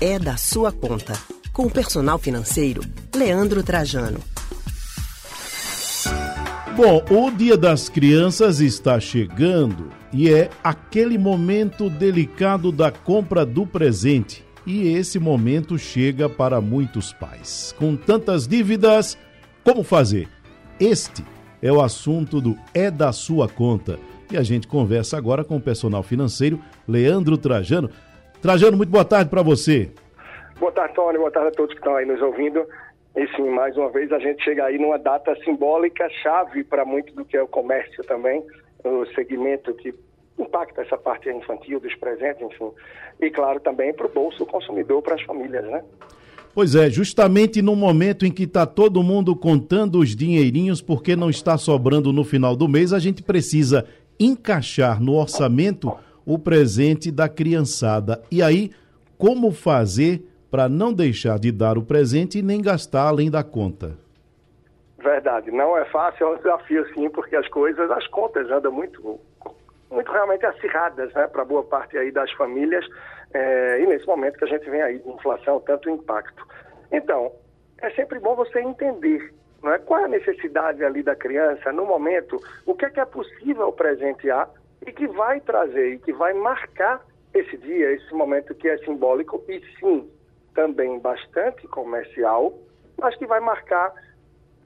é da sua conta. Com o personal financeiro, Leandro Trajano. Bom, o Dia das Crianças está chegando e é aquele momento delicado da compra do presente. E esse momento chega para muitos pais. Com tantas dívidas, como fazer? Este é o assunto do É da Sua Conta. E a gente conversa agora com o personal financeiro Leandro Trajano. Trajano, muito boa tarde para você. Boa tarde, Tony. Boa tarde a todos que estão aí nos ouvindo. E sim, mais uma vez a gente chega aí numa data simbólica, chave para muito do que é o comércio também, o segmento que impacta essa parte infantil dos presentes, enfim. E claro, também para o bolso consumidor, para as famílias, né? Pois é, justamente no momento em que está todo mundo contando os dinheirinhos porque não está sobrando no final do mês, a gente precisa encaixar no orçamento o presente da criançada. E aí, como fazer para não deixar de dar o presente e nem gastar além da conta? Verdade, não é fácil, é um desafio sim, porque as coisas, as contas andam muito, muito realmente acirradas, né, para boa parte aí das famílias, é, e nesse momento que a gente vem aí de inflação, tanto impacto. Então, é sempre bom você entender não é? qual é a necessidade ali da criança no momento, o que é que é possível presentear e que vai trazer e que vai marcar esse dia, esse momento que é simbólico e sim também bastante comercial, mas que vai marcar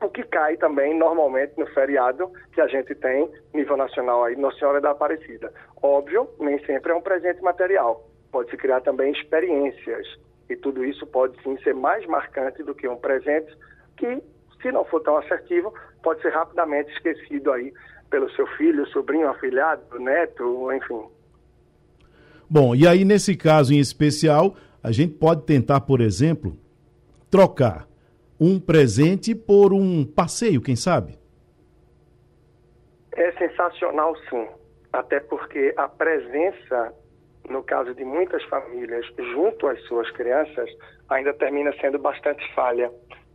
o que cai também normalmente no feriado que a gente tem nível nacional aí, Nossa Senhora da Aparecida. Óbvio, nem sempre é um presente material. Pode se criar também experiências e tudo isso pode sim ser mais marcante do que um presente que, se não for tão assertivo, pode ser rapidamente esquecido aí pelo seu filho, sobrinho, afilhado, neto, enfim. Bom, e aí nesse caso em especial, a gente pode tentar, por exemplo, trocar um presente por um passeio, quem sabe? É sensacional, sim. Até porque a presença, no caso de muitas famílias, junto às suas crianças, ainda termina sendo bastante falha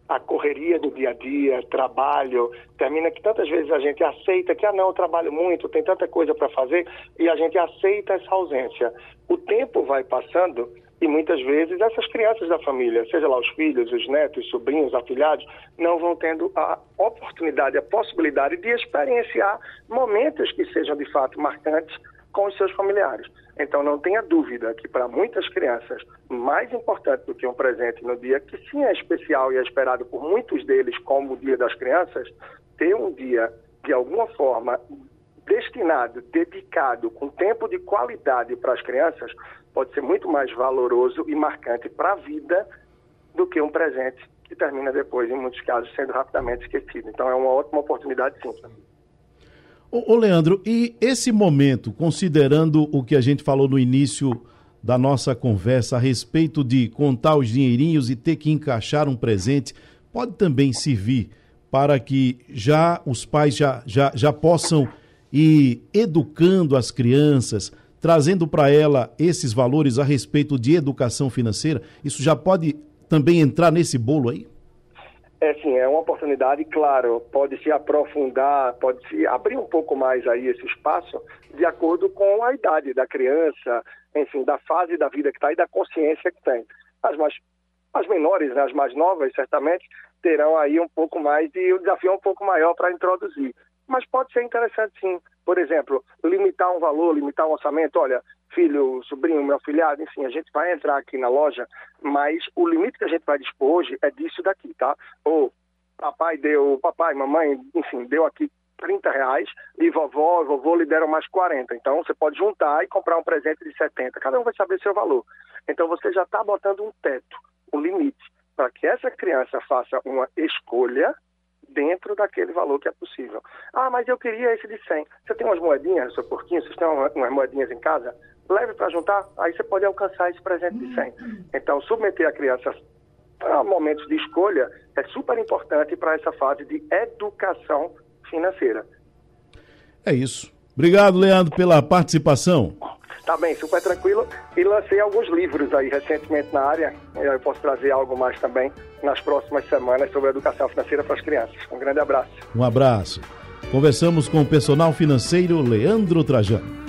a correria do dia a dia, trabalho, termina que tantas vezes a gente aceita que, ah, não, eu trabalho muito, tem tanta coisa para fazer, e a gente aceita essa ausência. O tempo vai passando e muitas vezes essas crianças da família, seja lá os filhos, os netos, os sobrinhos, afilhados, não vão tendo a oportunidade, a possibilidade de experienciar momentos que sejam de fato marcantes com os seus familiares. Então, não tenha dúvida que para muitas crianças, mais importante do que um presente no dia, que sim é especial e é esperado por muitos deles como o Dia das Crianças, ter um dia, de alguma forma, destinado, dedicado, com tempo de qualidade para as crianças, pode ser muito mais valoroso e marcante para a vida do que um presente que termina depois, em muitos casos, sendo rapidamente esquecido. Então, é uma ótima oportunidade, sim. Ô, ô, Leandro, e esse momento, considerando o que a gente falou no início da nossa conversa a respeito de contar os dinheirinhos e ter que encaixar um presente, pode também servir para que já os pais já, já, já possam ir educando as crianças, trazendo para ela esses valores a respeito de educação financeira? Isso já pode também entrar nesse bolo aí? É sim, é uma oportunidade, claro, pode se aprofundar, pode se abrir um pouco mais aí esse espaço de acordo com a idade da criança, enfim, da fase da vida que está e da consciência que tem. As mais as menores, né, as mais novas, certamente terão aí um pouco mais de o desafio um pouco maior para introduzir. Mas pode ser interessante sim. Por exemplo, limitar um valor, limitar um orçamento. Olha, filho, sobrinho, meu afilhado, enfim, a gente vai entrar aqui na loja, mas o limite que a gente vai dispor hoje é disso daqui, tá? Ou papai deu, papai, mamãe, enfim, deu aqui 30 reais e vovó, vovô lhe deram mais 40. Então você pode juntar e comprar um presente de 70. Cada um vai saber seu valor. Então você já está botando um teto, um limite, para que essa criança faça uma escolha dentro daquele valor que é possível. Ah, mas eu queria esse de 100. Você tem umas moedinhas seu porquinho? Vocês têm umas moedinhas em casa? Leve para juntar, aí você pode alcançar esse presente de 100. Então, submeter a criança a momentos de escolha é super importante para essa fase de educação financeira. É isso. Obrigado, Leandro, pela participação. Tá bem, super tranquilo. E lancei alguns livros aí recentemente na área. Eu posso trazer algo mais também nas próximas semanas sobre educação financeira para as crianças. Um grande abraço. Um abraço. Conversamos com o personal financeiro Leandro Trajano.